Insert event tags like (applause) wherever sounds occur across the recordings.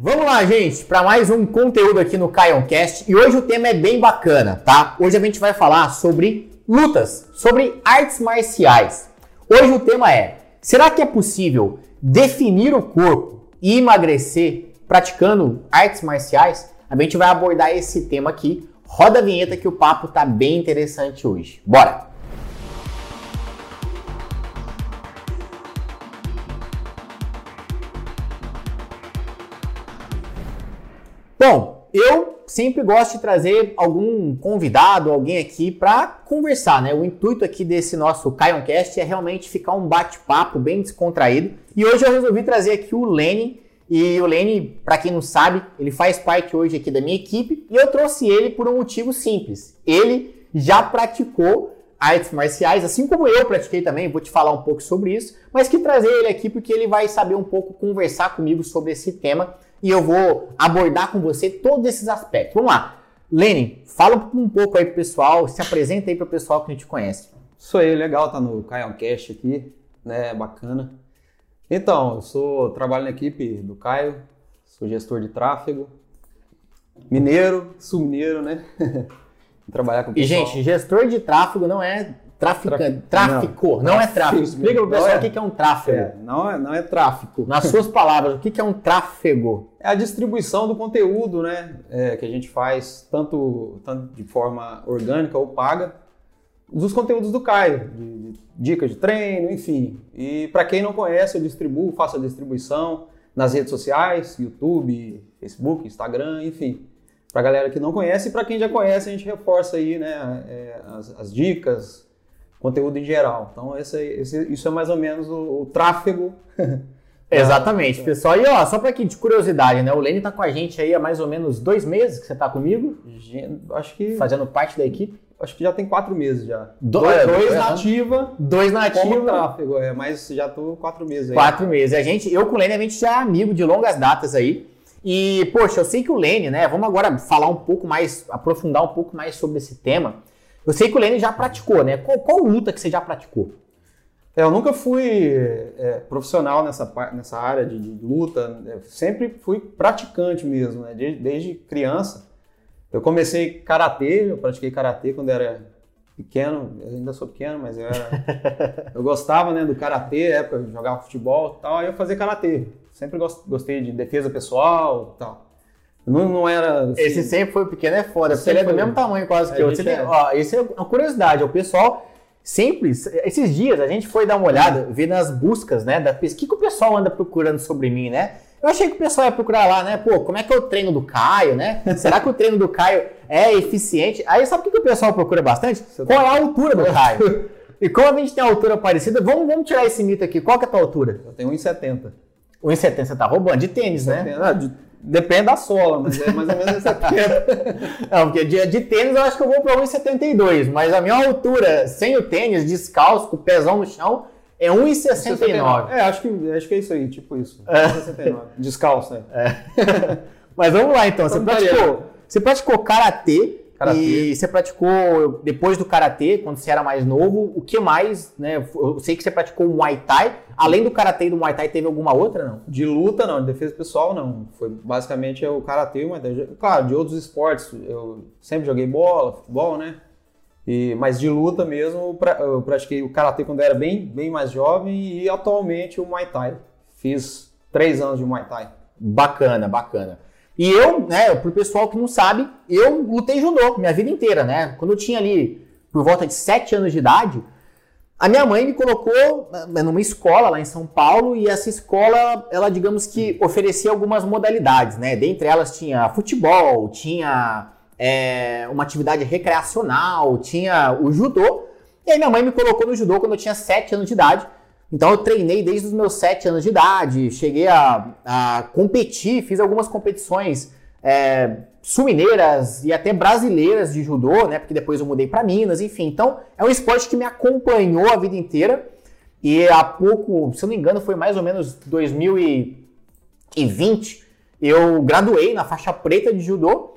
Vamos lá, gente, para mais um conteúdo aqui no Caioncast. E hoje o tema é bem bacana, tá? Hoje a gente vai falar sobre lutas, sobre artes marciais. Hoje o tema é: será que é possível definir o corpo e emagrecer praticando artes marciais? A gente vai abordar esse tema aqui. Roda a vinheta que o papo tá bem interessante hoje. Bora! Bom, eu sempre gosto de trazer algum convidado, alguém aqui para conversar, né? O intuito aqui desse nosso Caioncast é realmente ficar um bate-papo bem descontraído. E hoje eu resolvi trazer aqui o Lenin. E o Lenin, para quem não sabe, ele faz parte hoje aqui da minha equipe e eu trouxe ele por um motivo simples. Ele já praticou artes marciais, assim como eu pratiquei também, vou te falar um pouco sobre isso, mas que trazer ele aqui porque ele vai saber um pouco conversar comigo sobre esse tema e eu vou abordar com você todos esses aspectos. Vamos lá. Lenin, fala um pouco aí pro pessoal, se apresenta aí pro pessoal que a gente conhece. Sou eu, legal, tá no Caioncast aqui, né, bacana. Então, eu sou, trabalho na equipe do Caio, sou gestor de tráfego, mineiro, sul mineiro, né? (laughs) Trabalhar com o pessoal. E, gente, gestor de tráfego não é Traficante. Tráfico. Não, não é tráfico. Explica para o pessoal é, o que é um tráfego. É, não, é, não é tráfico. Nas suas palavras, o que é um tráfego? É a distribuição do conteúdo, né? É, que a gente faz tanto, tanto de forma orgânica ou paga, dos conteúdos do Caio, de, de dicas de treino, enfim. E para quem não conhece, eu distribuo, faço a distribuição nas redes sociais, YouTube, Facebook, Instagram, enfim. Para galera que não conhece e para quem já conhece, a gente reforça aí, né, é, as, as dicas, conteúdo em geral. Então, esse, esse, isso é mais ou menos o, o tráfego. (laughs) Exatamente, pessoal. E ó, só para aqui de curiosidade, né? O Lene tá com a gente aí há mais ou menos dois meses que você tá comigo. Acho que. Fazendo parte da equipe. Acho que já tem quatro meses já. Do, dois, dois na ativa. Dois na ativa. tráfego, é, mas já tô quatro meses aí. Quatro meses. A gente, eu com o Lene, a gente já é amigo de longas datas aí. E, poxa, eu sei que o Lene, né? Vamos agora falar um pouco mais, aprofundar um pouco mais sobre esse tema. Eu sei que o Lenny já praticou, né? Qual, qual luta que você já praticou? É, eu nunca fui é, profissional nessa, nessa área de, de luta, eu sempre fui praticante mesmo, né? desde, desde criança. Eu comecei karatê, eu pratiquei karatê quando era pequeno, eu ainda sou pequeno, mas eu, era, (laughs) eu gostava né, do karatê, época de jogar futebol e tal, aí eu fazia karatê. Sempre gostei de defesa pessoal e tal. Não, não era. Assim, Esse sempre foi pequeno, é foda, porque ele é do mesmo tamanho quase que eu. Você tem, é. ó, isso é uma curiosidade, o pessoal sempre, esses dias a gente foi dar uma olhada, ver nas buscas, né, da pesquisa, o que, que o pessoal anda procurando sobre mim, né? Eu achei que o pessoal ia procurar lá, né? Pô, como é que é o treino do Caio, né? (laughs) Será que o treino do Caio é eficiente? Aí sabe o que, que o pessoal procura bastante? Qual é a altura do (laughs) Caio? E como a gente tem a altura parecida, vamos, vamos tirar esse mito aqui. Qual que é a tua altura? Eu tenho 1,70. 1,70 você tá roubando? De tênis, 1, né? Ah, de Depende da sola, mas é mais ou menos essa (laughs) Não, porque de, de tênis eu acho que eu vou para 1,72, mas a minha altura sem o tênis, descalço, com o pezão no chão, é 1,69. É, acho que, acho que é isso aí, tipo isso. É. 1,69. Descalço, né? É. (laughs) mas vamos lá então. Você praticou, você praticou karatê Karatê. E você praticou, depois do karatê, quando você era mais novo, o que mais, né? Eu sei que você praticou Muay Thai. Além do karatê e do Muay Thai, teve alguma outra, não? De luta, não. De defesa pessoal, não. Foi basicamente o karatê e o Muay Thai. Claro, de outros esportes. Eu sempre joguei bola, futebol, né? E, mas de luta mesmo, eu pratiquei o karatê quando eu era bem, bem mais jovem e atualmente o Muay Thai. Fiz três anos de Muay Thai. Bacana, bacana. E eu, né, pro pessoal que não sabe, eu lutei judô minha vida inteira, né? Quando eu tinha ali por volta de 7 anos de idade, a minha mãe me colocou né, numa escola lá em São Paulo e essa escola, ela digamos que oferecia algumas modalidades, né? Dentre elas tinha futebol, tinha é, uma atividade recreacional, tinha o judô. E aí minha mãe me colocou no judô quando eu tinha 7 anos de idade. Então eu treinei desde os meus 7 anos de idade, cheguei a, a competir, fiz algumas competições é, sul-mineiras e até brasileiras de judô, né? Porque depois eu mudei para Minas, enfim. Então é um esporte que me acompanhou a vida inteira. E há pouco, se eu não me engano, foi mais ou menos 2020, eu graduei na faixa preta de judô.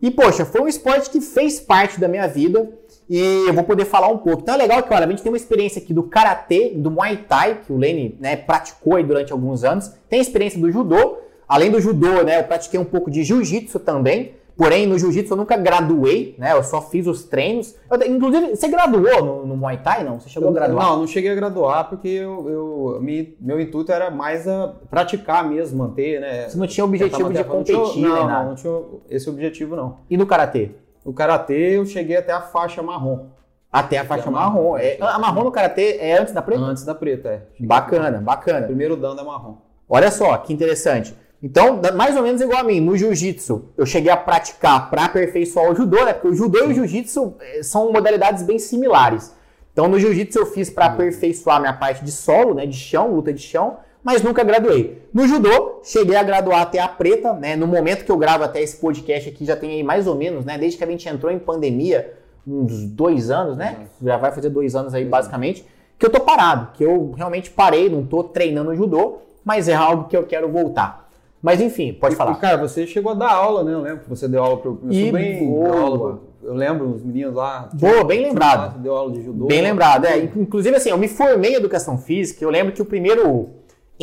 E poxa, foi um esporte que fez parte da minha vida e eu vou poder falar um pouco. Então é legal que, olha, a gente tem uma experiência aqui do Karatê, do Muay Thai, que o Lene né, praticou aí durante alguns anos, tem a experiência do Judô, Além do judô, né, eu pratiquei um pouco de jiu-jitsu também. Porém, no jiu-jitsu eu nunca graduei, né? Eu só fiz os treinos. Eu, inclusive, você graduou no, no, Muay Thai, não? Você chegou eu, a graduar? Não, não cheguei a graduar porque eu, eu me, meu intuito era mais a praticar mesmo, manter, né? Você não tinha objetivo de competir, não, não, não, não tinha esse objetivo, não. E no Karatê? No Karatê eu cheguei até a faixa marrom. Até a faixa marrom. É, a marrom no Karatê é antes da preta? Antes da preta, é. Bacana, bacana. Primeiro dano é marrom. Olha só, que interessante. Então, mais ou menos igual a mim, no jiu-jitsu, eu cheguei a praticar para aperfeiçoar o judô, né? Porque o judô e o jiu-jitsu eh, são modalidades bem similares. Então, no jiu-jitsu eu fiz para aperfeiçoar minha parte de solo, né, de chão, luta de chão, mas nunca graduei. No judô, cheguei a graduar até a preta, né? No momento que eu gravo até esse podcast aqui, já tem aí mais ou menos, né? Desde que a gente entrou em pandemia, uns dois anos, né? Já vai fazer dois anos aí, basicamente, que eu tô parado, que eu realmente parei, não tô treinando judô, mas é algo que eu quero voltar. Mas enfim, pode e, falar. Cara, você chegou a dar aula, né? Eu lembro que você deu aula pro meu e sobrinho, boa. aula, eu lembro os meninos lá. Boa, bem lembrado. Deu aula de judô. Bem lembrado, é. Inclusive, assim, eu me formei em educação física, eu lembro que o primeiro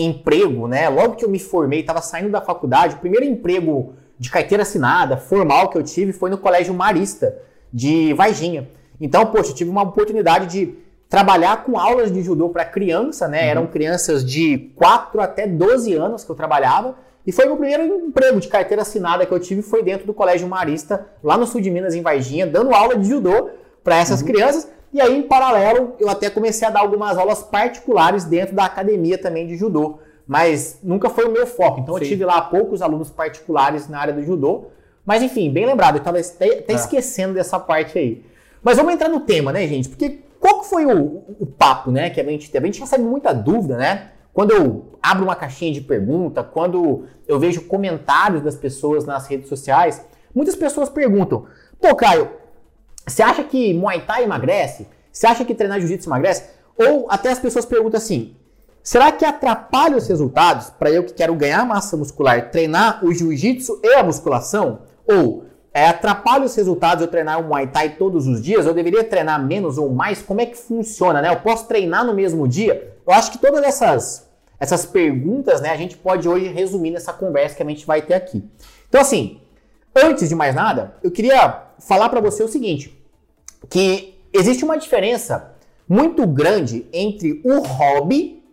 emprego, né? Logo que eu me formei, estava saindo da faculdade, o primeiro emprego de carteira assinada, formal que eu tive foi no Colégio Marista de Varginha. Então, poxa, eu tive uma oportunidade de trabalhar com aulas de judô para criança, né? Uhum. Eram crianças de 4 até 12 anos que eu trabalhava. E foi o primeiro emprego de carteira assinada que eu tive, foi dentro do Colégio Marista, lá no sul de Minas, em Varginha, dando aula de judô para essas uhum. crianças. E aí, em paralelo, eu até comecei a dar algumas aulas particulares dentro da academia também de judô. Mas nunca foi o meu foco. Então Sim. eu tive lá poucos alunos particulares na área do judô. Mas enfim, bem lembrado, eu estava até, até é. esquecendo dessa parte aí. Mas vamos entrar no tema, né, gente? Porque qual que foi o, o papo, né, que a gente teve? A gente recebe muita dúvida, né? Quando eu abro uma caixinha de pergunta, quando eu vejo comentários das pessoas nas redes sociais, muitas pessoas perguntam: pô, Caio, você acha que Muay Thai emagrece? Você acha que treinar jiu-jitsu emagrece? Ou até as pessoas perguntam assim: será que atrapalha os resultados para eu que quero ganhar massa muscular treinar o jiu-jitsu e a musculação? Ou é, atrapalha os resultados eu treinar o Muay Thai todos os dias? Eu deveria treinar menos ou mais? Como é que funciona, né? Eu posso treinar no mesmo dia? Eu acho que todas essas, essas perguntas, né, a gente pode hoje resumir nessa conversa que a gente vai ter aqui. Então, assim, antes de mais nada, eu queria falar para você o seguinte, que existe uma diferença muito grande entre o hobby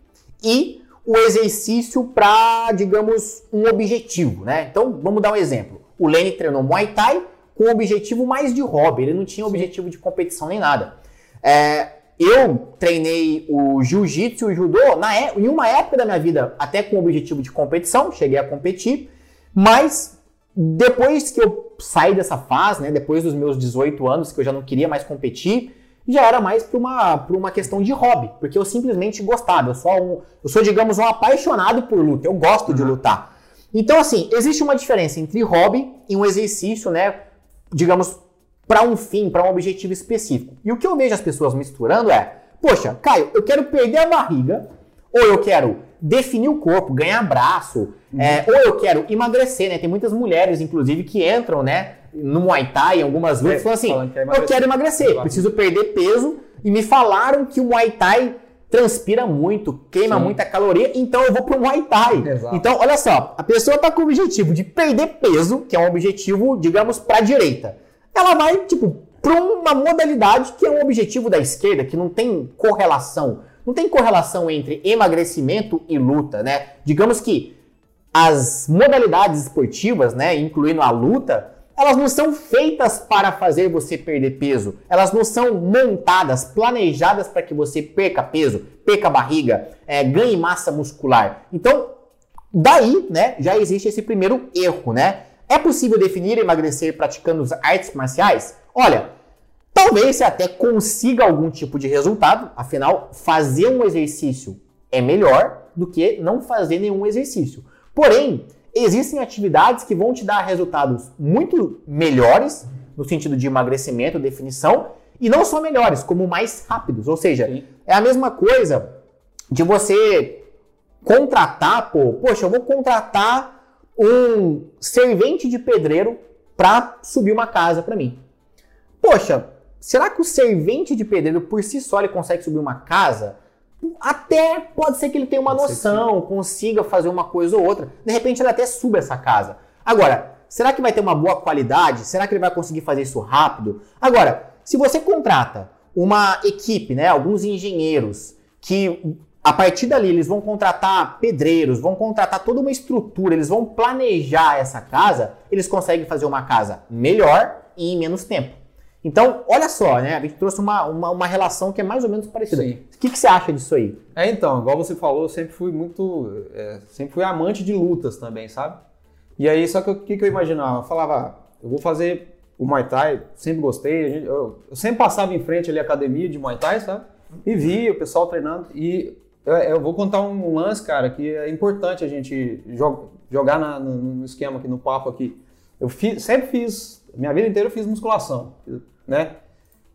e o exercício para, digamos, um objetivo, né? Então, vamos dar um exemplo. O Lenny treinou Muay Thai com um objetivo mais de hobby, ele não tinha objetivo de competição nem nada. É, eu treinei o jiu-jitsu e o judô na, é, em uma época da minha vida, até com o objetivo de competição, cheguei a competir, mas depois que eu saí dessa fase, né, depois dos meus 18 anos, que eu já não queria mais competir, já era mais por uma, por uma questão de hobby, porque eu simplesmente gostava. Eu sou, um, eu sou digamos, um apaixonado por luta, eu gosto uhum. de lutar. Então, assim, existe uma diferença entre hobby e um exercício, né? Digamos, para um fim, para um objetivo específico. E o que eu vejo as pessoas misturando é: poxa, Caio, eu quero perder a barriga, ou eu quero definir o corpo, ganhar braço, uhum. é, ou eu quero emagrecer, né? Tem muitas mulheres, inclusive, que entram, né, no Muay Thai, em algumas vezes, é, falam assim: que eu quero emagrecer, preciso perder peso, e me falaram que o Muay Thai transpira muito, queima Sim. muita caloria, então eu vou pro Muay Thai. Exato. Então, olha só, a pessoa tá com o objetivo de perder peso, que é um objetivo, digamos, para direita. Ela vai, tipo, para uma modalidade que é um objetivo da esquerda, que não tem correlação. Não tem correlação entre emagrecimento e luta, né? Digamos que as modalidades esportivas, né, incluindo a luta, elas não são feitas para fazer você perder peso. Elas não são montadas, planejadas para que você perca peso, perca barriga, é, ganhe massa muscular. Então, daí, né, já existe esse primeiro erro, né? É possível definir emagrecer praticando artes marciais? Olha, talvez você até consiga algum tipo de resultado, afinal, fazer um exercício é melhor do que não fazer nenhum exercício. Porém, existem atividades que vão te dar resultados muito melhores, no sentido de emagrecimento, definição, e não só melhores, como mais rápidos. Ou seja, Sim. é a mesma coisa de você contratar, pô, poxa, eu vou contratar um servente de pedreiro para subir uma casa para mim. Poxa, será que o servente de pedreiro por si só ele consegue subir uma casa? até pode ser que ele tenha uma Pode noção, consiga fazer uma coisa ou outra. De repente ele até suba essa casa. Agora, será que vai ter uma boa qualidade? Será que ele vai conseguir fazer isso rápido? Agora, se você contrata uma equipe, né, alguns engenheiros que a partir dali eles vão contratar pedreiros, vão contratar toda uma estrutura, eles vão planejar essa casa, eles conseguem fazer uma casa melhor e em menos tempo. Então, olha só, né? A gente trouxe uma, uma, uma relação que é mais ou menos parecida. Sim. O que, que você acha disso aí? É, então, igual você falou, eu sempre fui muito. é, sempre fui amante de lutas também, sabe? E aí, só que o que, que eu imaginava? Eu falava, ah, eu vou fazer o Muay Thai, sempre gostei. a gente- eu, eu sempre passava em frente ali à academia de Muay Thai, sabe? E via o pessoal treinando. E eu, eu vou contar um lance, cara, que é importante a gente jo- jogar na- no, no esquema aqui, no papo aqui. Eu fiz- sempre fiz, minha vida inteira eu fiz musculação, né?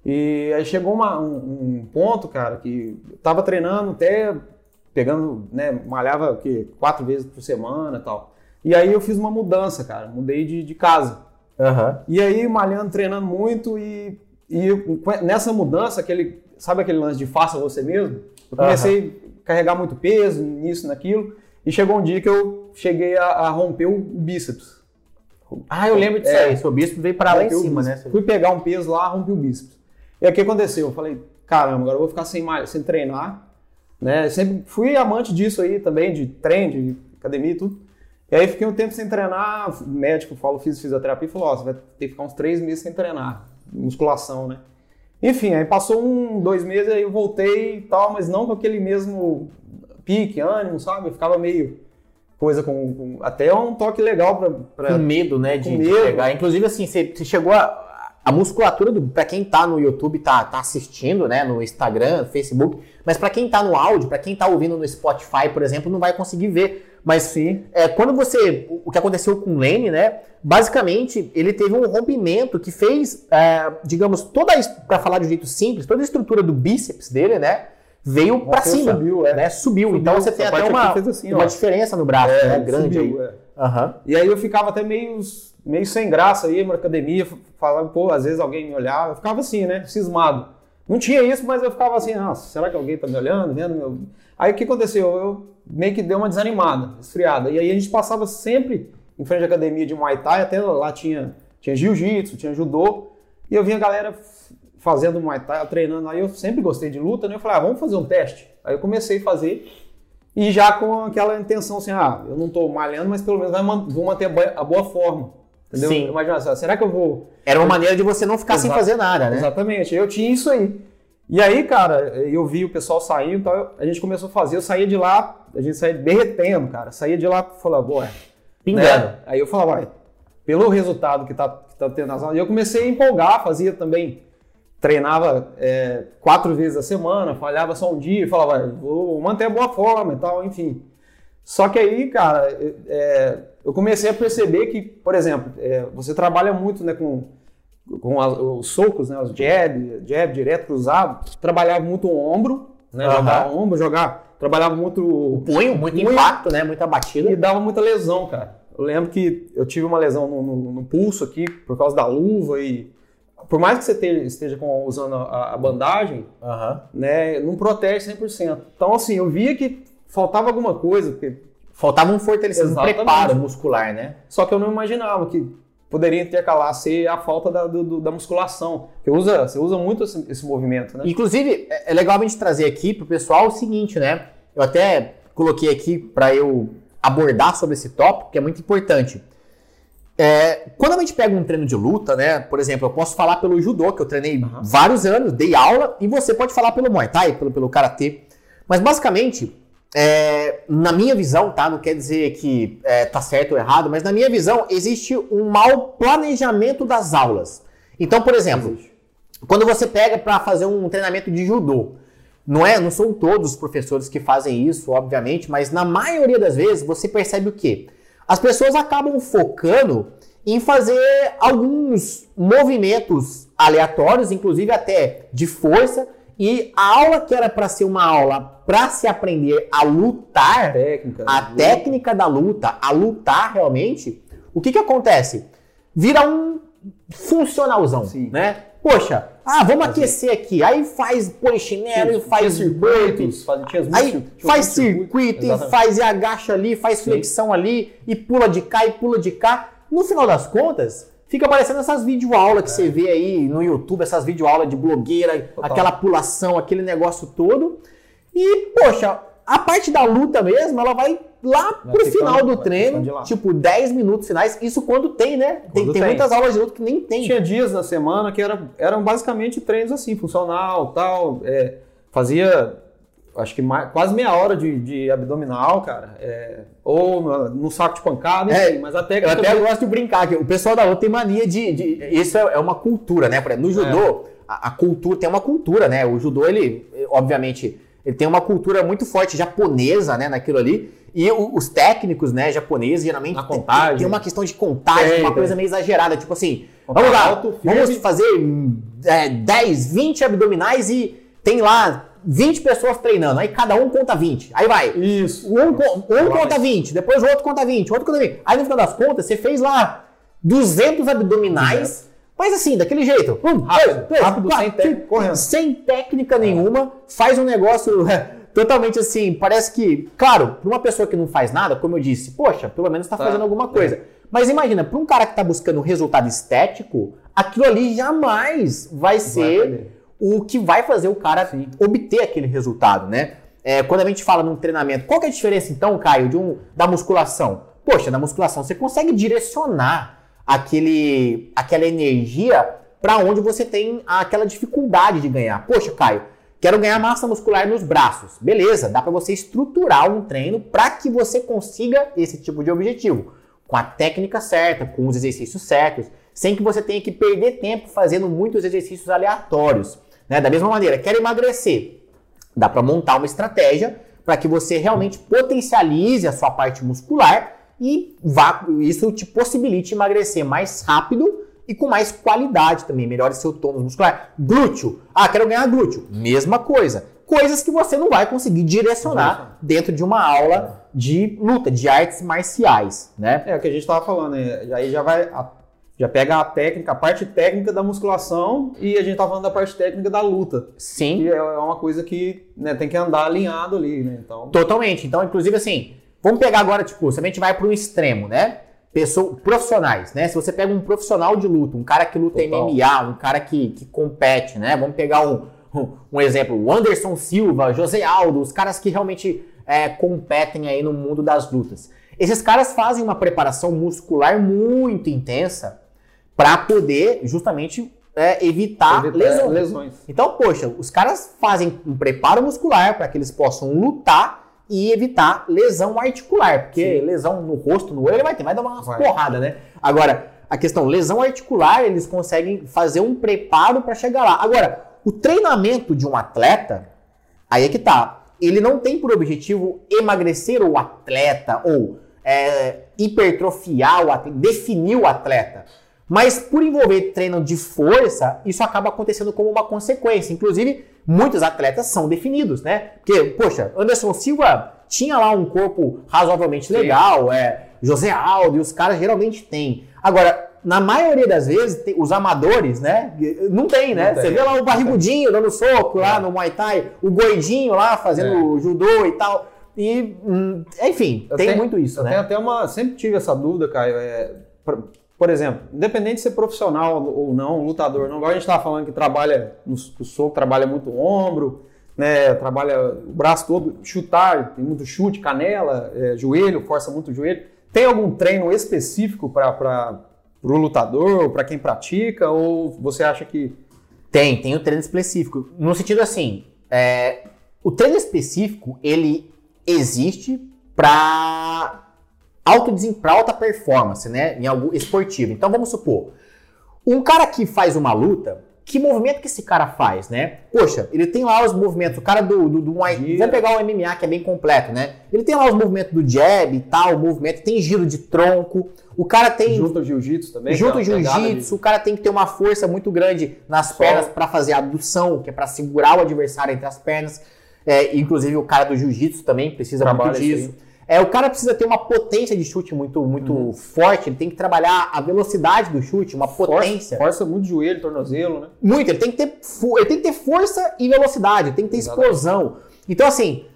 E aí chegou uma- um, um ponto, cara, que eu tava treinando até pegando, né, malhava o quê? quatro vezes por semana e tal. E aí eu fiz uma mudança, cara, mudei de, de casa. Aham. E aí malhando, treinando muito e, e nessa mudança, aquele, sabe aquele lance de faça você mesmo? Eu comecei a carregar muito peso nisso, naquilo, e chegou um dia que eu cheguei a, a romper o bíceps. Ah, eu lembro disso É. aí. Seu bispo veio para lá em cima, né? bíceps. Fui pegar um peso lá, rompi o bíceps. E aí o que aconteceu? Eu falei, caramba, agora eu vou ficar sem, sem treinar. Né? Sempre fui amante disso aí também, de treino, de academia e tudo. E aí fiquei um tempo sem treinar, o médico falou, fiz fisioterapia e falou, ó, você vai ter que ficar uns três meses sem treinar, musculação, né? Enfim, aí passou um, dois meses, aí eu voltei e tal, mas não com aquele mesmo pique, ânimo, sabe? Eu ficava meio coisa com, com- até um toque legal Com medo, né? De, de medo. pegar. Inclusive, assim, você, você chegou a. A musculatura, do, pra quem tá no YouTube, tá, tá assistindo, né? No Instagram, Facebook. Mas pra quem tá no áudio, pra quem tá ouvindo no Spotify, por exemplo, não vai conseguir ver. Mas Sim. é, quando você. O que aconteceu com o Lene, né? Basicamente, ele teve um rompimento que fez, é, digamos, toda. a es- Pra falar de um jeito simples, toda a estrutura do bíceps dele, né? Veio pra Rompeu, cima. subiu, é. né? Subiu. Subiu, Então você tem até uma, assim, uma ó. diferença no braço, né? Grande subiu, aí. é. Aham. E aí eu ficava até meio, meio sem graça aí na academia, falava, pô, às vezes alguém me olhava, eu ficava assim, né, cismado. Não tinha isso, mas eu ficava assim, nossa, será que alguém tá me olhando, vendo meu... Aí o que aconteceu? Eu meio que dei uma desanimada, esfriada. E aí a gente passava sempre em frente à academia de Muay Thai, até lá tinha, tinha jiu-jitsu, tinha judô, e eu vinha a galera fazendo Muay Thai, treinando, aí eu sempre gostei de luta, né, eu falei, ah, vamos fazer um teste. Aí eu comecei a fazer, e já com aquela intenção assim, ah, eu não tô malhando, mas pelo menos vou manter a boa- forma. Entendeu? Sim. Imagina, assim, será que eu vou. Era uma maneira de você não ficar sem Exato. fazer nada, né? Exatamente, eu tinha isso aí. E aí, cara, eu vi o pessoal saindo e tal, a gente começou a fazer, eu saía de lá, a gente saía derretendo, cara. Saía de lá falava, boa. Pingando. Né? Aí eu falava, vai, pelo resultado que tá, que tá tendo nas aulas, e eu comecei a empolgar, fazia também, treinava é, quatro vezes a semana, falhava só um dia, e falava, vou manter a boa forma e tal, enfim. Só que aí, cara, é, eu comecei a perceber que, por exemplo, é, você trabalha muito né, com, com as- os socos, né, os jab, jab direto, cruzado, trabalhava muito o ombro, né, Aham. jogar ombro, jogar, trabalhava muito O punho, muito Punho. impacto, né? Muita batida. e dava muita lesão, cara. Eu lembro que eu tive uma lesão no, no- no pulso aqui por causa da luva e por mais que você te- esteja com- usando a, a bandagem, Aham. né, não protege 100%. Então assim, eu via que faltava alguma coisa, porque- Faltava um fortalecimento, um preparo muscular, né? só que eu não imaginava que poderia intercalar ser a falta da, do- da musculação. Porque usa, você usa muito esse, esse movimento, né? Inclusive, é é legal a gente trazer aqui pro pessoal o seguinte, né? Eu até coloquei aqui para eu abordar sobre esse tópico, que é muito importante. É, quando a gente pega um treino de luta, né? Por exemplo, eu posso falar pelo judô, que eu treinei Aham. vários anos, dei aula, e você pode falar pelo Muay Thai, pelo, pelo Karatê. Mas basicamente, é, na minha visão, tá? Não quer dizer que é, tá certo ou errado, mas na minha visão, existe um mau planejamento das aulas. Então, por exemplo, quando você pega para fazer um treinamento de judô, não é, não são todos os professores que fazem isso, obviamente, mas na maioria das vezes você percebe o quê? As pessoas acabam focando em fazer alguns movimentos aleatórios, inclusive até de força, e a aula que era para ser uma aula para se aprender a lutar, Técnica. a técnica da luta, a lutar realmente, o que que acontece? Vira um funcionalzão, Sim. né? Poxa, ah, vamos aquecer aqui. Aí faz polichinelo, faz circuitos, faz, tinha aí faz circuito, circuito, e faz e agacha ali, faz flexão ali, e pula de cá e pula de cá. No final das contas, fica aparecendo essas videoaulas que você vê aí no YouTube, essas videoaulas de blogueira, Total. aquela pulação, aquele negócio todo. E, poxa, a parte da luta mesmo, ela vai lá Vai pro final do treino, tipo 10 minutos finais. Isso quando tem, né? Tem, Quando tem tem. muitas aulas de luta que nem tem. Tinha dias na semana que era, eram basicamente treinos assim, funcional, tal. é, fazia, acho que mais- quase meia hora de, de abdominal, cara. é, ou no, no saco de pancada, É, enfim, mas a Eu até gosto de brincar, que o pessoal da luta tem mania de. de- isso é, é uma cultura, né? Por exemplo, No judô, a, a cultura tem uma cultura, né? O judô, ele, obviamente, ele tem uma cultura muito forte japonesa, né? Naquilo ali. E o- os técnicos, né, japoneses, geralmente tem- tem uma questão de contagem, Tem, uma tem. coisa meio exagerada. Tipo assim, Contar vamos lá, alto, vamos fazer é, 10, 20 abdominais e tem lá 20 pessoas treinando. Aí cada um conta 20. Aí vai. Isso. Um, um conta vai. 20, depois o outro conta 20, o outro conta 20. Aí no final das contas, você fez lá 200 abdominais, mas assim, daquele jeito. Um, Rápido, dois, três, rápido, quatro, sem técnica, correndo. Sem técnica nenhuma, faz um negócio (laughs) é, totalmente assim, parece que, claro, para uma pessoa que não faz nada, como eu disse, poxa, pelo menos está Tá. fazendo alguma coisa. Mas imagina, para um cara que está buscando um resultado estético, aquilo ali jamais vai ser perder. o que vai fazer o cara Sim. obter aquele resultado, né? É, quando a gente fala num treinamento, qual que é a diferença então, Caio, de um, da musculação? Poxa, na musculação você consegue direcionar aquele, aquela energia para onde você tem aquela dificuldade de ganhar. Poxa, Caio, quero ganhar massa muscular nos braços. Beleza, dá para você estruturar um treino para que você consiga esse tipo de objetivo, com a técnica certa, com os exercícios certos, sem que você tenha que perder tempo fazendo muitos exercícios aleatórios. Né? Da mesma maneira, quero emagrecer. Dá para montar uma estratégia para que você realmente potencialize a sua parte muscular e vá, isso te possibilite emagrecer mais rápido e com mais qualidade também, melhore seu tônus muscular. Glúteo. Ah, quero ganhar glúteo. Mesma coisa. Coisas que você não vai conseguir direcionar dentro de uma aula de luta, de artes marciais, né? É o que a gente estava falando, né? aí já vai... a- já pega a técnica, a parte técnica da musculação e a gente tá falando da parte técnica da luta. Sim. Que é uma coisa que né, tem que andar alinhado ali, né? Então, Totalmente. Então, inclusive assim, vamos pegar agora, tipo, se a gente vai para um extremo, né? Pessoa, profissionais, né? Se você pega um profissional de luta, um cara que luta Total. MMA, um cara que, que compete, né? Vamos pegar um, um, um exemplo, o Anderson Silva, José Aldo, os caras que realmente é, competem aí no mundo das lutas. Esses caras fazem uma preparação muscular muito intensa para poder justamente é, evitar, evitar lesões. lesões. Então, poxa, os caras fazem um preparo muscular para que eles possam lutar e evitar lesão articular, porque Sim. lesão no rosto, no olho, ele vai ter, vai dar umas Vai. porradas, né? Agora, a questão lesão articular, eles conseguem fazer um preparo para chegar lá. Agora, o treinamento de um atleta, aí é que tá. Ele não tem por objetivo emagrecer o atleta ou é, hipertrofiar o atleta, definir o atleta. Mas por envolver treino de força, isso acaba acontecendo como uma consequência. Inclusive, muitos atletas são definidos, né? Porque, poxa, Anderson Silva tinha lá um corpo razoavelmente Sim. legal, é, José Aldo e os caras geralmente têm. Agora, na maioria das vezes, os amadores, né? Não tem, né? Não tem. Você vê lá o barrigudinho dando soco lá no Muay Thai, o gordinho lá fazendo judô e tal. E, hum, enfim, Eu tem tenho- muito isso, eu né? tenho até uma. Sempre tive essa dúvida, Caio. É, por, exemplo, independente de ser profissional ou não, lutador, não. Agora a gente estava falando que trabalha no soco, trabalha muito o ombro, né? Trabalha o braço todo, chutar, tem muito chute, canela, é, joelho, força muito o joelho. Tem algum treino específico para o lutador, para quem pratica, ou você acha que. Tem, tem o treino específico. No sentido assim, é, o treino específico, ele existe para alto desem- pra alta performance, né? Em algo esportivo. Então vamos supor, um cara que faz uma luta, que movimento que esse cara faz, né? Poxa, ele tem lá os movimentos, o cara do, do, do. Vamos pegar o MMA, que é bem completo, né? Ele tem lá os movimentos do jab e tal, o movimento, tem giro de tronco, o cara tem Junto ao jiu-jitsu também? Junto de- jiu-jitsu, o cara tem que ter uma força muito grande nas Só. pernas para fazer a adução, que é para segurar o adversário entre as pernas. É, inclusive o cara do jiu-jitsu também precisa Trabalha muito isso disso. É, o cara precisa ter uma potência de chute muito, muito uhum. forte, ele tem que trabalhar a velocidade do chute, uma potência. Força, força muito joelho, tornozelo, né? Muito, ele tem que ter, ele tem que ter força e velocidade, tem que ter Exatamente. explosão. Então, assim,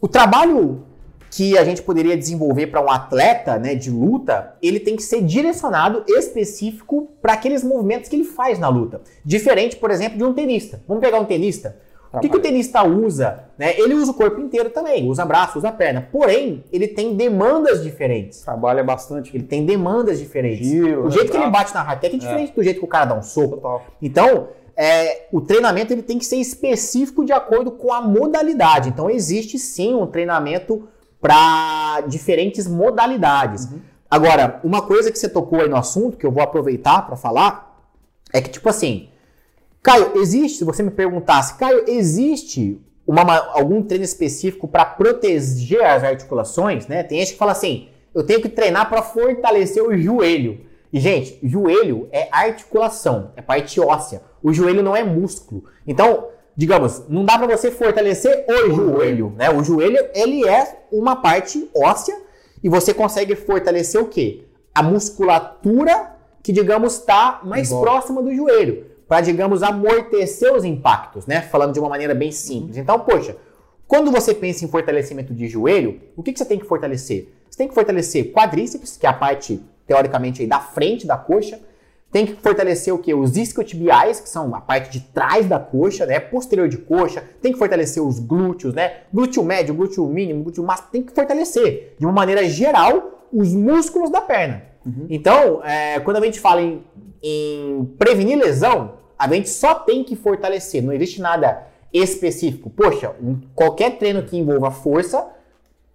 o trabalho que a gente poderia desenvolver para um atleta né, de luta, ele tem que ser direcionado específico para aqueles movimentos que ele faz na luta. Diferente, por exemplo, de um tenista. Vamos pegar um tenista. O que, que, o tenista usa? Né? Ele usa o corpo inteiro também, usa braço, usa perna. Porém, ele tem demandas diferentes. Trabalha bastante. Ele tem demandas diferentes. Giro, o jeito né? que ele bate na raquete é diferente é. do jeito que o cara dá um soco. Total. Então, é, o treinamento ele tem que ser específico de acordo com a modalidade. Então, existe sim um treinamento para diferentes modalidades. Uhum. Agora, uma coisa que você tocou aí no assunto, que eu vou aproveitar para falar, é que, tipo assim, Caio, existe, se você me perguntasse, Caio, existe uma, algum treino específico para proteger as articulações, né? Tem gente que fala assim, eu tenho que treinar para fortalecer o joelho. E, gente, joelho é articulação, é parte óssea. O joelho não é músculo. Então, digamos, não dá para você fortalecer o joelho, né? O joelho, ele é uma parte óssea e você consegue fortalecer o quê? A musculatura que, digamos, está mais próxima do joelho, para, digamos, amortecer os impactos, né? Falando de uma maneira bem simples. Então, poxa, quando você pensa em fortalecimento de joelho, o que, que você tem que fortalecer? Você tem que fortalecer quadríceps, que é a parte, teoricamente, aí, da frente da coxa, tem que fortalecer o que? Os isquiotibiais, que são a parte de trás da coxa, né? Posterior de coxa. Tem que fortalecer os glúteos, né? Glúteo médio, glúteo mínimo, glúteo máximo. Tem que fortalecer, de uma maneira geral, os músculos da perna. Uhum. Então, é, quando a gente fala em, em prevenir lesão, a gente só tem que fortalecer. Não existe nada específico. Poxa, qualquer treino que envolva força,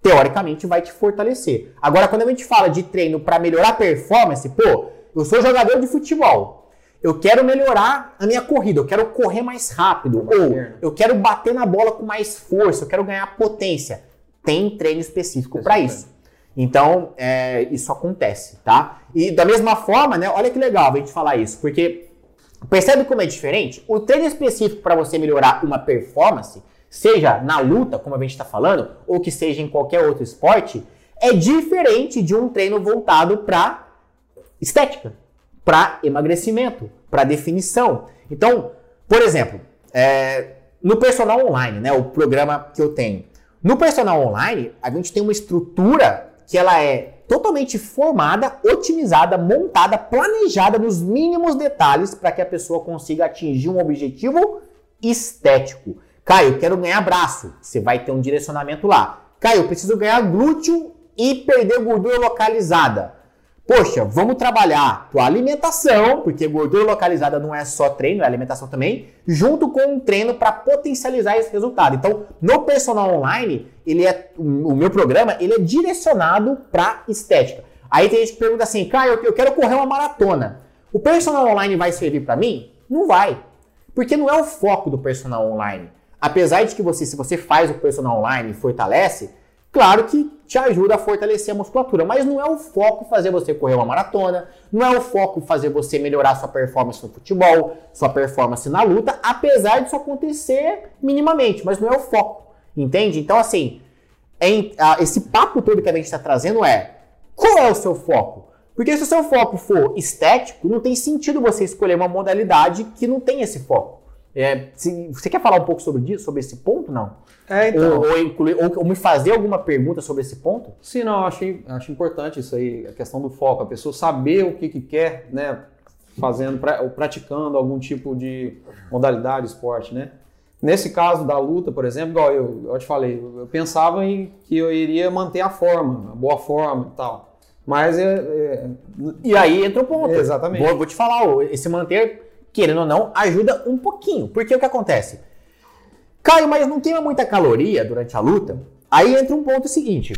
teoricamente vai te fortalecer. Agora, quando a gente fala de treino para melhorar a performance, pô, eu sou jogador de futebol. Eu quero melhorar a minha corrida, eu quero correr mais rápido, ou eu quero bater na bola com mais força, eu quero ganhar potência. Tem treino específico para isso. Então, é, isso acontece, tá? E da mesma forma, né? Olha que legal a gente falar isso, porque percebe como é diferente? O treino específico para você melhorar uma performance, seja na luta, como a gente está falando, ou que seja em qualquer outro esporte, é diferente de um treino voltado para estética, para emagrecimento, para definição. Então, por exemplo, é, no personal online, né, o programa que eu tenho, no personal online a gente tem uma estrutura que ela é totalmente formada, otimizada, montada, planejada nos mínimos detalhes para que a pessoa consiga atingir um objetivo estético. Caio, quero ganhar braço. Você vai ter um direcionamento lá. Caio, preciso ganhar glúteo e perder gordura localizada. Poxa, vamos trabalhar tua alimentação, porque gordura localizada não é só treino, é alimentação também, junto com um treino para potencializar esse resultado. Então, no personal online, ele é o meu programa, ele é direcionado para estética. Aí tem gente que pergunta assim, Caio, eu quero correr uma maratona. O personal online vai servir para mim? Não vai. Porque não é o foco do personal online. Apesar de que você, se você faz o personal online e fortalece, Claro que te ajuda a fortalecer a musculatura, mas não é o foco fazer você correr uma maratona, não é o foco fazer você melhorar sua performance no futebol, sua performance na luta, apesar disso acontecer minimamente, mas não é o foco, entende? Então, assim, esse papo todo que a gente está trazendo é qual é o seu foco? Porque se o seu foco for estético, não tem sentido você escolher uma modalidade que não tem esse foco. É, se, você quer falar um pouco sobre isso, sobre esse ponto, não? É, então. Ou, ou, incluir, ou, ou, me fazer alguma pergunta sobre esse ponto? Sim, não, acho, acho importante isso aí, a questão do foco, a pessoa saber o que, que quer, né, fazendo, pra, ou praticando algum tipo de modalidade, esporte, né? Nesse caso da luta, por exemplo, igual eu, eu te falei, eu pensava em que eu iria manter a forma, a boa forma e tal. Mas é, é... E aí entra o ponto. Exatamente. Vou, vou te falar, esse manter querendo ou não, ajuda um pouquinho. Porque o que acontece? Caio, mas não queima muita caloria durante a luta? Aí entra um ponto seguinte.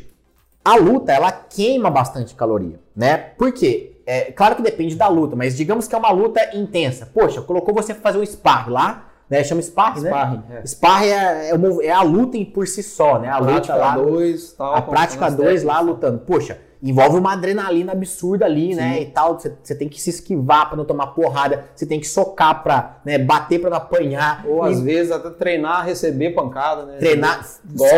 A luta, ela queima bastante caloria, né? Por quê? É, claro que depende da luta, mas digamos que é uma luta intensa. Poxa, colocou você pra fazer um spar lá, né? Chama spar, né? Sparring, é. Sparring é, é, é, a luta por si só, né? A, a prática luta lá. Dois, tal, a prática 2 lá lutando. Poxa, envolve uma adrenalina absurda ali, Sim. né? E tal. Você tem que se esquivar para não tomar porrada, você tem que socar para né, bater para não apanhar. Ou e... às vezes até treinar, receber pancada, né? Treinar,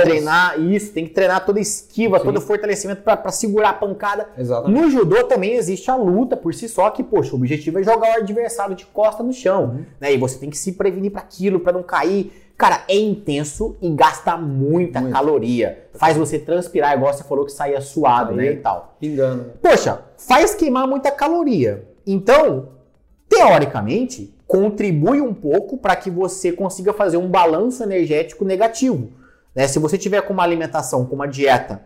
treinar isso, tem que treinar toda esquiva, Sim. todo fortalecimento para segurar a pancada. Exatamente. No judô também existe a luta por si só, que, poxa, o objetivo é jogar o adversário de costa no chão, uhum. né? E você tem que se prevenir para aquilo, para não cair. Cara, é intenso e gasta muita Muito. caloria. Faz você transpirar, igual você falou que saia suado, Aí, né? E tal. Engano. Poxa, faz queimar muita caloria. Então, teoricamente, contribui um pouco para que você consiga fazer um balanço energético negativo. Né? Se você tiver com uma alimentação, com uma dieta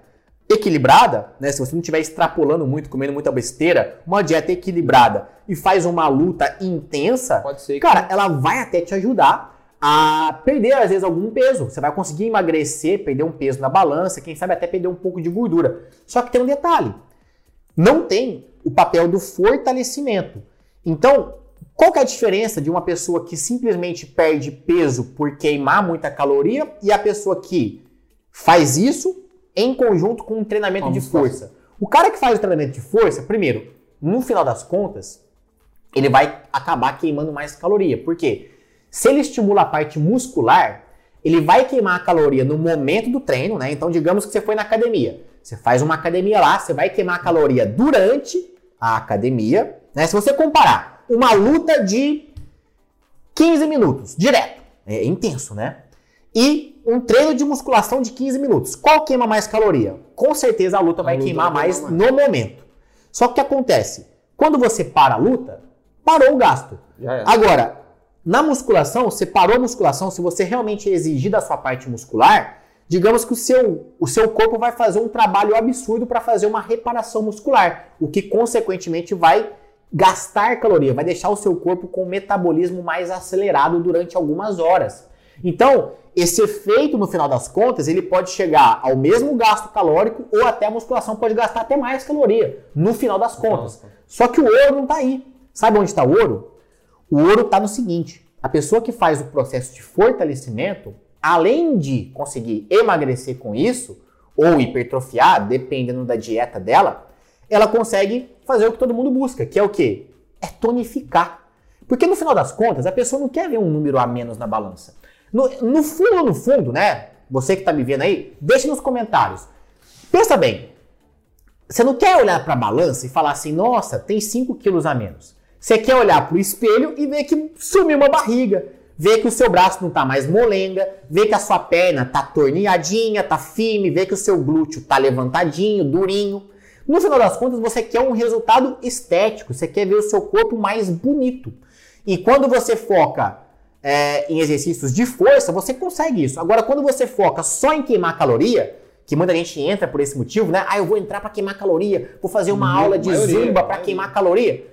equilibrada, né? se você não estiver extrapolando muito, comendo muita besteira, uma dieta equilibrada e faz uma luta intensa, Pode ser que... cara, ela vai até te ajudar a perder, às vezes, algum peso. Você vai conseguir emagrecer, perder um peso na balança, quem sabe até perder um pouco de gordura. Só que tem um detalhe: não tem o papel do fortalecimento. Então, qual que é a diferença de uma pessoa que simplesmente perde peso por queimar muita caloria e a pessoa que faz isso em conjunto com um treinamento Vamos de força? Fazer. O cara que faz o treinamento de força, primeiro, no final das contas, ele vai acabar queimando mais caloria. Por quê? Se ele estimula a parte muscular, ele vai queimar a caloria no momento do treino, né? Então, digamos que você foi na academia. Você faz uma academia lá, você vai queimar a caloria durante a academia, né? Se você comparar uma luta de 15 minutos, direto, é intenso, né? E um treino de musculação de 15 minutos. Qual queima mais caloria? Com certeza a luta a vai luta queimar mais no momento. Só que o que acontece? Quando você para a luta, parou o gasto. Agora, na musculação, você parou a musculação, se você realmente exigir da sua parte muscular, digamos que o seu, o seu corpo vai fazer um trabalho absurdo para fazer uma reparação muscular, o que consequentemente vai gastar caloria, vai deixar o seu corpo com o metabolismo mais acelerado durante algumas horas. Então, esse efeito, no final das contas, ele pode chegar ao mesmo gasto calórico ou até a musculação pode gastar até mais caloria, no final das contas. Só que o ouro não está aí. Sabe onde está o ouro? O ouro está no seguinte: a pessoa que faz o processo de fortalecimento, além de conseguir emagrecer com isso, ou hipertrofiar, dependendo da dieta dela, ela consegue fazer o que todo mundo busca, que é o quê? É tonificar. Porque no final das contas, a pessoa não quer ver um número a menos na balança. No, no fundo, no fundo, né? Você que está me vendo aí, deixe nos comentários. Pensa bem, você não quer olhar para a balança e falar assim, nossa, tem 5 quilos a menos. Você quer olhar para o espelho e ver que sumiu uma barriga, ver que o seu braço não está mais molenga, ver que a sua perna está torneadinha, está firme, ver que o seu glúteo está levantadinho, durinho. No final das contas, você quer um resultado estético, você quer ver o seu corpo mais bonito. E quando você foca é, em exercícios de força, você consegue isso. Agora, quando você foca só em queimar caloria, que muita gente entra por esse motivo, né? Ah, eu vou entrar para queimar caloria, vou fazer uma aula de maioria, zumba para queimar caloria.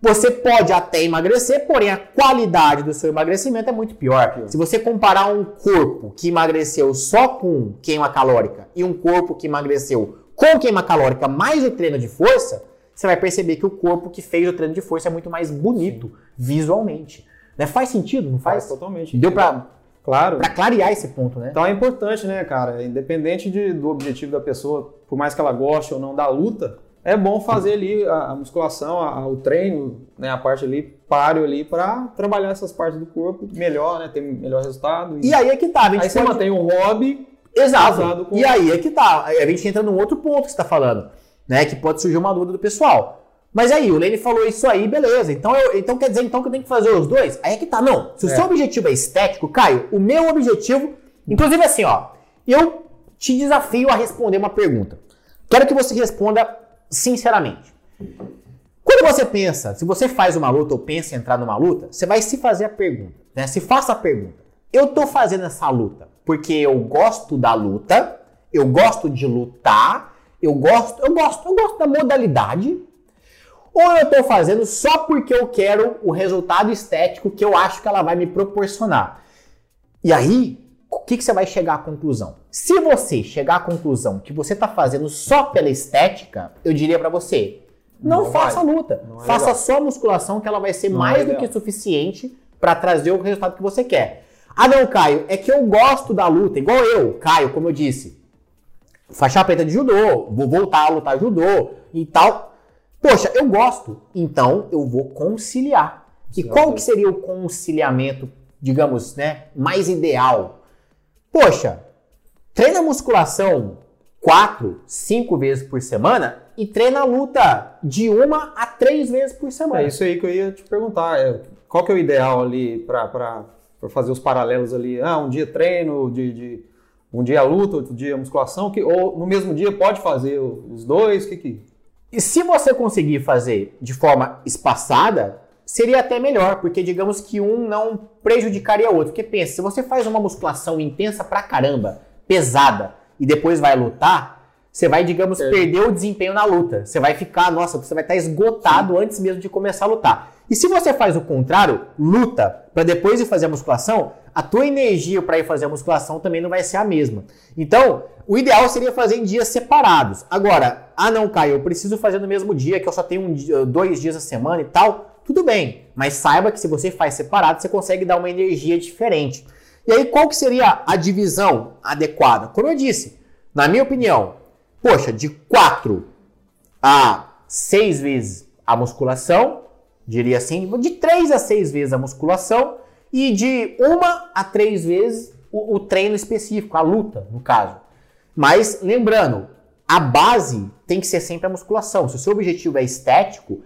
Você pode até emagrecer, porém a qualidade do seu emagrecimento é muito pior. Se você comparar um corpo que emagreceu só com queima calórica e um corpo que emagreceu com queima calórica mais o treino de força, você vai perceber que o corpo que fez o treino de força é muito mais bonito Sim. visualmente. Né? Faz sentido? Não faz? faz totalmente. Deu para Claro. Para clarear esse ponto, né? Então é importante, né, cara? Independente de, do objetivo da pessoa, por mais que ela goste ou não da luta, é bom fazer ali a, a musculação, a, o treino, né, a parte ali, páreo ali, para trabalhar essas partes do corpo melhor, né, ter melhor resultado. E, e aí é que tá. A gente aí pode... você mantém um hobby Exato. Com... E aí é que tá. A gente entra num outro ponto que você está falando, né, que pode surgir uma dúvida do pessoal. Mas aí, o Lene falou isso aí, beleza. Então, eu, então quer dizer então que eu tenho que fazer os dois? Aí é que tá. Não. Se o é. seu objetivo é estético, Caio, o meu objetivo, inclusive assim, ó, eu te desafio a responder uma pergunta. Quero que você responda sinceramente. Quando você pensa, se você faz uma luta ou pensa em entrar numa luta, você vai se fazer a pergunta, né? Se faça a pergunta: eu tô fazendo essa luta porque eu gosto da luta, eu gosto de lutar, eu gosto, eu gosto, eu gosto da modalidade, ou eu tô fazendo só porque eu quero o resultado estético que eu acho que ela vai me proporcionar? E aí, o que, que você vai chegar à conclusão? Se você chegar à conclusão que você está fazendo só pela estética, eu diria para você, não, não faça vai. luta. Não é faça legal. só musculação que ela vai ser não é mais é do que suficiente para trazer o resultado que você quer. Ah não, Caio, é que eu gosto da luta, igual eu, Caio, como eu disse. faixa preta de judô, vou voltar a lutar judô e tal. Poxa, eu gosto, então eu vou conciliar. E qual que seria o conciliamento, digamos, né, mais ideal? Poxa, treina musculação quatro, cinco vezes por semana e treina a luta de uma a três vezes por semana. É isso aí que eu ia te perguntar. É, qual que é o ideal ali para fazer os paralelos ali? Ah, um dia treino, de, de, um dia luta, outro dia musculação, que, ou no mesmo dia pode fazer os dois? Que que... E se você conseguir fazer de forma espaçada, seria até melhor, porque digamos que um não prejudicaria o outro. Porque pensa, se você faz uma musculação intensa pra caramba, pesada, e depois vai lutar, você vai, digamos, é. perder o desempenho na luta. Você vai ficar, nossa, você vai estar esgotado Sim. antes mesmo de começar a lutar. E se você faz o contrário, luta para depois ir fazer a musculação, a tua energia para ir fazer a musculação também não vai ser a mesma. Então, o ideal seria fazer em dias separados. Agora, ah não, Caio, eu preciso fazer no mesmo dia, que eu só tenho um, dois dias a semana e tal. Tudo bem, mas saiba que se você faz separado, você consegue dar uma energia diferente. E aí, qual que seria a divisão adequada? Como eu disse, na minha opinião, poxa, de 4 a 6 vezes a musculação, diria assim, de 3 a 6 vezes a musculação e de 1 a 3 vezes o, o treino específico, a luta, no caso. Mas lembrando, a base tem que ser sempre a musculação. Se o seu objetivo é estético,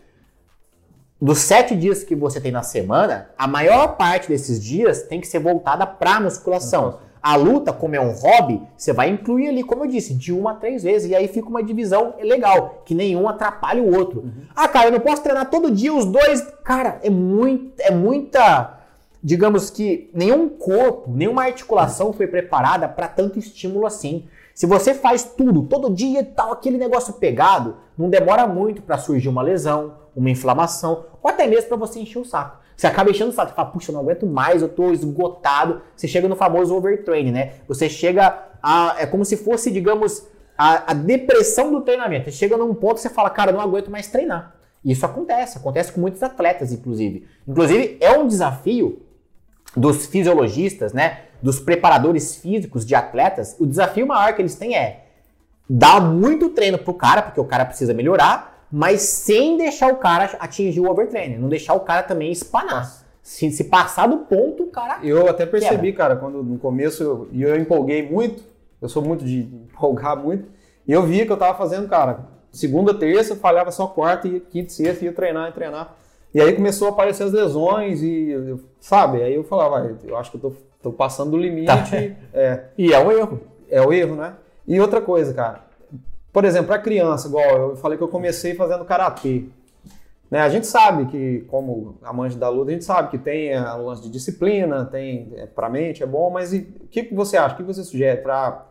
dos sete dias que você tem na semana, a maior parte desses dias tem que ser voltada para musculação. A luta, como é um hobby, você vai incluir ali, como eu disse, de uma a três vezes. E aí fica uma divisão legal, que nenhum atrapalha o outro. Uhum. Ah, cara, eu não posso treinar todo dia os dois. Cara, é, muito, é muita. Digamos que nenhum corpo, nenhuma articulação foi preparada para tanto estímulo assim. Se você faz tudo, todo dia e tal, aquele negócio pegado, não demora muito para surgir uma lesão, uma inflamação, ou até mesmo para você encher o saco. Você acaba enchendo o saco, você fala, puxa, eu não aguento mais, eu tô esgotado. Você chega no famoso overtraining, né? Você chega a. É como se fosse, digamos, a, a depressão do treinamento. Você chega num ponto que você fala, cara, eu não aguento mais treinar. Isso acontece, acontece com muitos atletas, inclusive. Inclusive, é um desafio dos fisiologistas, né? Dos preparadores físicos de atletas. O desafio maior que eles têm é dar muito treino pro cara, porque o cara precisa melhorar, mas sem deixar o cara atingir o overtraining, não deixar o cara também espanar. Se, se passar do ponto, o cara. Eu até percebi, quebra. cara, quando no começo eu, eu empolguei muito, eu sou muito de empolgar muito, e eu via que eu tava fazendo, cara, segunda, terça, falhava só quarta, e quinta e sexta, ia treinar, ia treinar. E aí começou a aparecer as lesões, e sabe? Aí eu falava, eu acho que eu tô, tô passando do limite. Tá. É. E é o erro. É o erro, né? E outra coisa, cara, por exemplo, para criança, igual eu falei que eu comecei fazendo karatê. Né? A gente sabe que, como amante da luta, a gente sabe que tem o lance de disciplina, tem é, para mente, é bom, mas e, o que, que você acha? O que você sugere para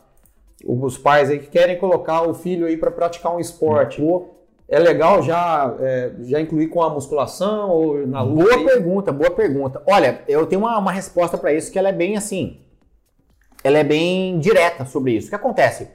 os pais aí que querem colocar o filho aí para praticar um esporte? É legal já, é, já incluir com a musculação ou na luta? Boa pergunta, boa pergunta. Olha, eu tenho uma, uma resposta para isso que ela é bem assim, ela é bem direta sobre isso. O que acontece?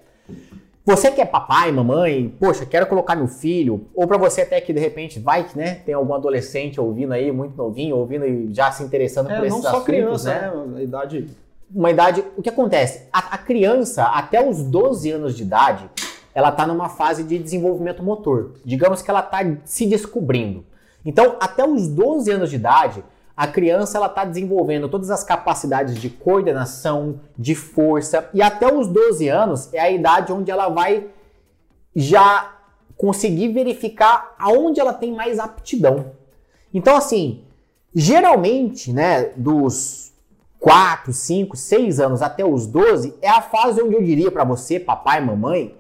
Você que é papai, mamãe, poxa, quero colocar meu filho, ou para você até que de repente vai que né, tem algum adolescente ouvindo aí, muito novinho, ouvindo e já se interessando é, por esses não só criança, né? né? idade... Uma idade... O que acontece? A, a criança, até os 12 anos de idade, ela está numa fase de desenvolvimento motor. Digamos que ela está se descobrindo. Então, até os 12 anos de idade, a criança ela está desenvolvendo todas as capacidades de coordenação, de força, e até os 12 anos é a idade onde ela vai já conseguir verificar aonde ela tem mais aptidão. Então, assim, geralmente, né, dos 4, 5, 6 anos até os 12 é a fase onde eu diria para você, papai, mamãe,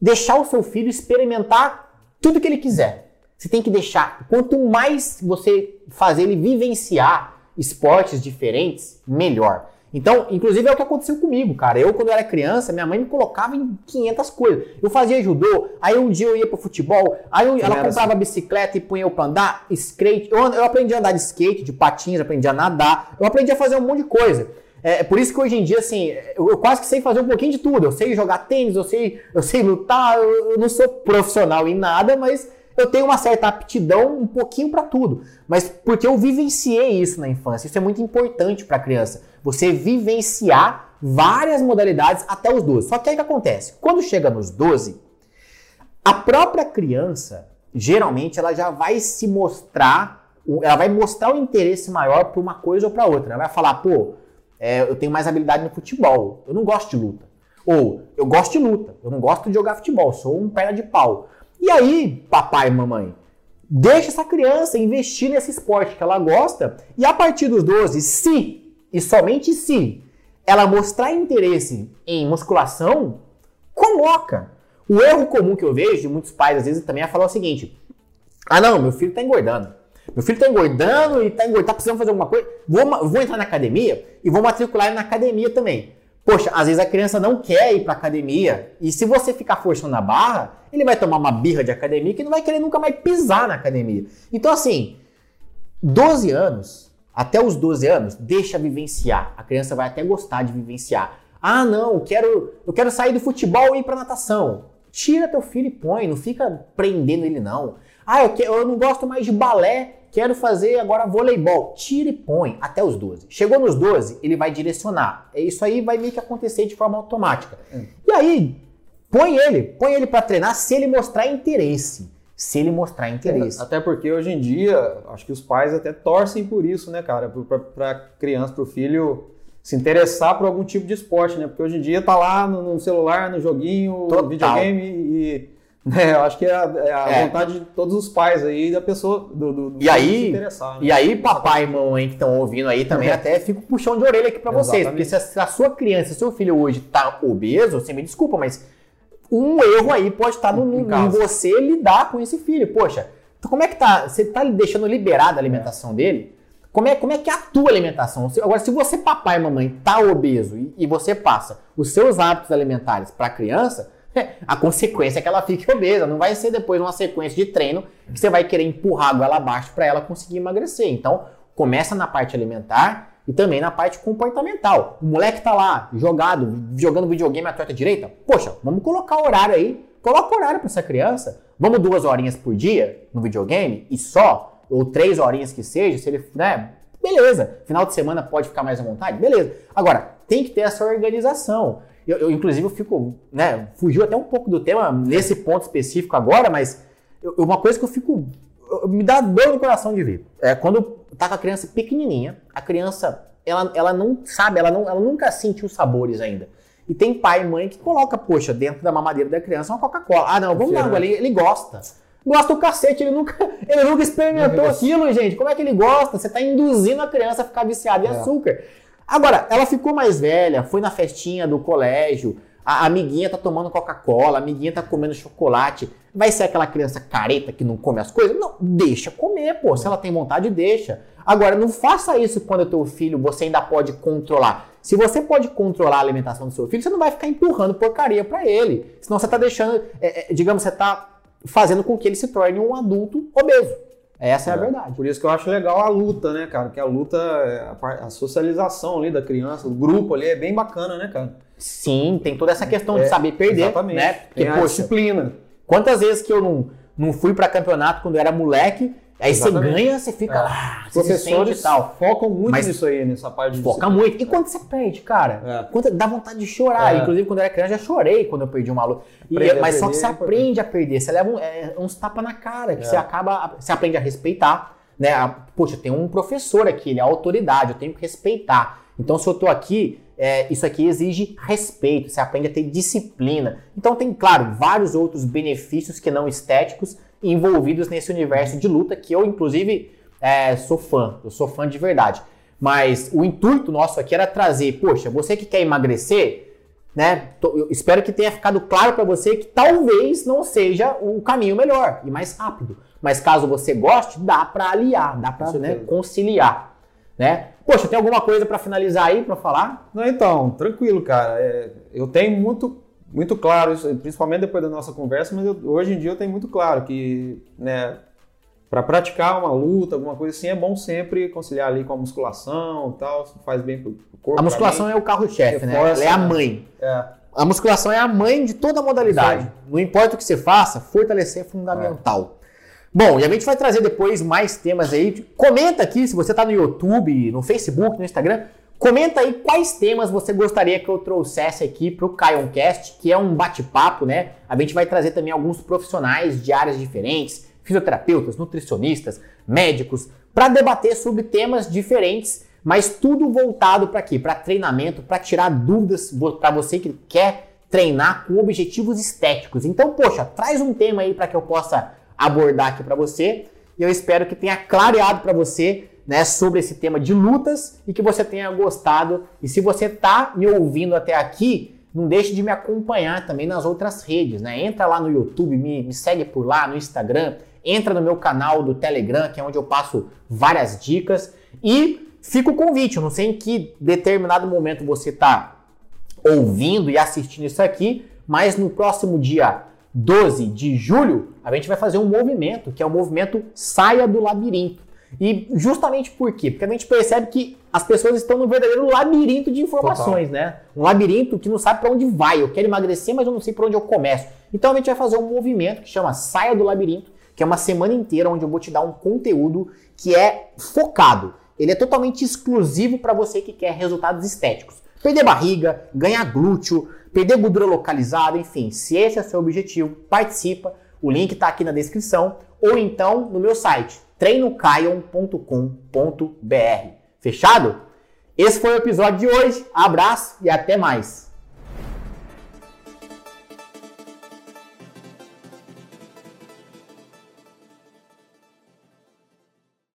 deixar o seu filho experimentar tudo que ele quiser. Você tem que deixar, quanto mais você fazer ele vivenciar esportes diferentes, melhor. Então, inclusive é o que aconteceu comigo, cara. Eu, quando eu era criança, minha mãe me colocava em 500 coisas. Eu fazia judô, aí um dia eu ia pro futebol, aí eu, ela comprava assim. bicicleta e punha eu pra andar, skate. Eu, eu aprendi a andar de skate, de patins, aprendi a nadar, eu aprendi a fazer um monte de coisa. É, é por isso que hoje em dia, assim, eu, eu, quase que sei fazer um pouquinho de tudo. Eu sei jogar tênis, eu sei, eu sei lutar, eu, eu não sou profissional em nada, mas eu tenho uma certa aptidão um pouquinho para tudo, mas porque eu vivenciei isso na infância. Isso é muito importante para a criança. Você vivenciar várias modalidades até os 12. Só que aí que acontece? Quando chega nos 12, a própria criança, geralmente, ela já vai se mostrar, ela vai mostrar o interesse maior para uma coisa ou para outra. Ela vai falar, pô, é, eu tenho mais habilidade no futebol, eu não gosto de luta. Ou, eu gosto de luta, eu não gosto de jogar futebol, sou um perna de pau. E aí, papai e mamãe, deixa essa criança investir nesse esporte que ela gosta e a partir dos 12, se e somente se ela mostrar interesse em musculação, coloca. O erro comum que eu vejo de muitos pais às vezes também é falar o seguinte: ah, não, meu filho está engordando. Meu filho está engordando e está engordando, tá precisando fazer alguma coisa. Vou, vou entrar na academia e vou matricular na academia também. Poxa, às vezes a criança não quer ir para academia e se você ficar forçando a barra, ele vai tomar uma birra de academia que não vai querer nunca mais pisar na academia. Então assim, 12 anos, até os 12 anos, deixa vivenciar. A criança vai até gostar de vivenciar. Ah, não, eu quero, eu quero sair do futebol e ir para natação. Tira teu filho e põe, não fica prendendo ele não. Ah, eu, que, eu não gosto mais de balé, quero fazer agora voleibol. Tira e põe até os 12. Chegou nos 12, ele vai direcionar. Isso aí vai meio que acontecer de forma automática. Hum. E aí, põe ele, põe ele para treinar se ele mostrar interesse. Se ele mostrar interesse. É, até porque hoje em dia, acho que os pais até torcem por isso, né, cara? Para criança, para o filho se interessar por algum tipo de esporte, né? Porque hoje em dia tá lá no, no celular, no joguinho, Total. no videogame e (laughs) né, eu acho que é a, é a é. vontade de todos os pais aí da pessoa do, do, do e aí, se interessar. Né? E aí, papai e mamãe que estão ouvindo aí também até fico puxão de orelha aqui para vocês, porque se a, se a, sua criança, seu filho hoje tá obeso, você me desculpa, mas um erro aí pode estar no, no, em você lidar com esse filho. Poxa, então como é que tá? Você tá deixando liberada a alimentação dele? Como é, como é que é a tua alimentação? Agora, se você, papai e mamãe, tá obeso e, e você passa os seus hábitos alimentares para a criança, (laughs) a consequência é que ela fique obesa. Não vai ser depois uma sequência de treino que você vai querer empurrar a goela abaixo para ela conseguir emagrecer. Então, começa na parte alimentar e também na parte comportamental. O moleque tá lá jogado, jogando videogame à torta direita. Poxa, vamos colocar horário aí. Coloca horário para essa criança. Vamos duas horinhas por dia no videogame e só, ou três horinhas que seja, se ele, né? Beleza. Final de semana pode ficar mais à vontade? Beleza. Agora, tem que ter essa organização. Eu, eu, inclusive, eu fico, né, fugiu até um pouco do tema nesse ponto específico agora, mas eu, uma coisa que eu fico, me dá dor no coração de ver, é quando tá com a criança pequenininha, a criança, ela, ela não sabe, ela, não, ela nunca sentiu sabores ainda. E tem pai e mãe que coloca, poxa, dentro da mamadeira da criança uma Coca-Cola. Ah, não, vamos dar ali, ele gosta. Gosta do cacete, ele nunca, ele nunca experimentou aquilo, gente. Como é que ele gosta? Você está induzindo a criança a ficar viciada em é. açúcar. Agora, ela ficou mais velha, foi na festinha do colégio, a amiguinha tá tomando Coca-Cola, a amiguinha tá comendo chocolate. Vai ser aquela criança careta que não come as coisas? Não, deixa comer, pô. Se ela tem vontade, deixa. Agora, não faça isso quando o teu filho você ainda pode controlar. Se você pode controlar a alimentação do seu filho, você não vai ficar empurrando porcaria para ele. Senão você tá deixando, é, é, digamos, você tá fazendo com que ele se torne um adulto obeso. Essa é, é, a verdade. Por isso que eu acho legal a luta, né, cara? Que a luta, é a, socialização ali da criança, o grupo ali é bem bacana, né, cara? Sim, tem toda essa questão é, de saber perder, exatamente. né? Porque, tem disciplina. Quantas vezes que eu não, não fui para campeonato quando eu era moleque Aí Exatamente. você ganha, você fica é. lá, você professores tal. focam muito Mas nisso aí, nessa parte de Foca muito. E quando você perde, cara? É. Quando dá vontade de chorar. É. Inclusive, quando eu era criança, já chorei quando eu perdi uma luta. E, mas só que você aprende a perder. Você leva um, é, uns tapas na cara, que é. você acaba. Você aprende a respeitar. Né? Poxa, tem um professor aqui, ele é autoridade, eu tenho que respeitar. Então, se eu tô aqui, é, isso aqui exige respeito, você aprende a ter disciplina. Então, tem, claro, vários outros benefícios que não estéticos envolvidos nesse universo de luta que eu, inclusive, é, sou fã. Eu sou fã de verdade. Mas o intuito nosso aqui era trazer, poxa, você que quer emagrecer, né? Eu espero que tenha ficado claro para você que talvez não seja o caminho melhor e mais rápido. Mas caso você goste, dá para aliar, dá para né, conciliar, né? Poxa, tem alguma coisa para finalizar aí para falar? Não, então, tranquilo, cara. É, eu tenho muito muito claro isso, principalmente depois da nossa conversa, mas eu, hoje em dia eu tenho muito claro que, né, para praticar uma luta, alguma coisa assim, é bom sempre conciliar ali com a musculação e tal, faz bem pro corpo. A musculação é o carro-chefe, né? Ela é a mãe. É. A musculação é a mãe de toda a modalidade. Sim. Não importa o que você faça, fortalecer é fundamental. É. Bom, e a gente vai trazer depois mais temas aí. Comenta aqui se você está no YouTube, no Facebook, no Instagram. Comenta aí quais temas você gostaria que eu trouxesse aqui para o Caioncast, que é um bate-papo, né? A gente vai trazer também alguns profissionais de áreas diferentes, fisioterapeutas, nutricionistas, médicos, para debater sobre temas diferentes, mas tudo voltado para quê? Para treinamento, para tirar dúvidas para você que quer treinar com objetivos estéticos. Então, poxa, traz um tema aí para que eu possa abordar aqui para você. E eu espero que tenha clareado para você né, sobre esse tema de lutas e que você tenha gostado. E se você está me ouvindo até aqui, não deixe de me acompanhar também nas outras redes, né? Entra lá no YouTube, me, me segue por lá, no Instagram, entra no meu canal do Telegram, que é onde eu passo várias dicas. E fica o convite, eu não sei em que determinado momento você está ouvindo e assistindo isso aqui, mas no próximo dia 12 de julho, a gente vai fazer um movimento, que é o movimento Saia do Labirinto. E justamente por quê? Porque a gente percebe que as pessoas estão num verdadeiro labirinto de informações, Total. né? Um labirinto que não sabe para onde vai. Eu quero emagrecer, mas eu não sei para onde eu começo. Então a gente vai fazer um movimento que chama Saia do Labirinto, que é uma semana inteira onde eu vou te dar um conteúdo que é focado. Ele é totalmente exclusivo para você que quer resultados estéticos. Perder barriga, ganhar glúteo, perder gordura localizada, enfim. Se esse é o seu objetivo, participa. O link está aqui na descrição ou então no meu site treinocaion.com.br. Fechado? Esse foi o episódio de hoje. Abraço e até mais.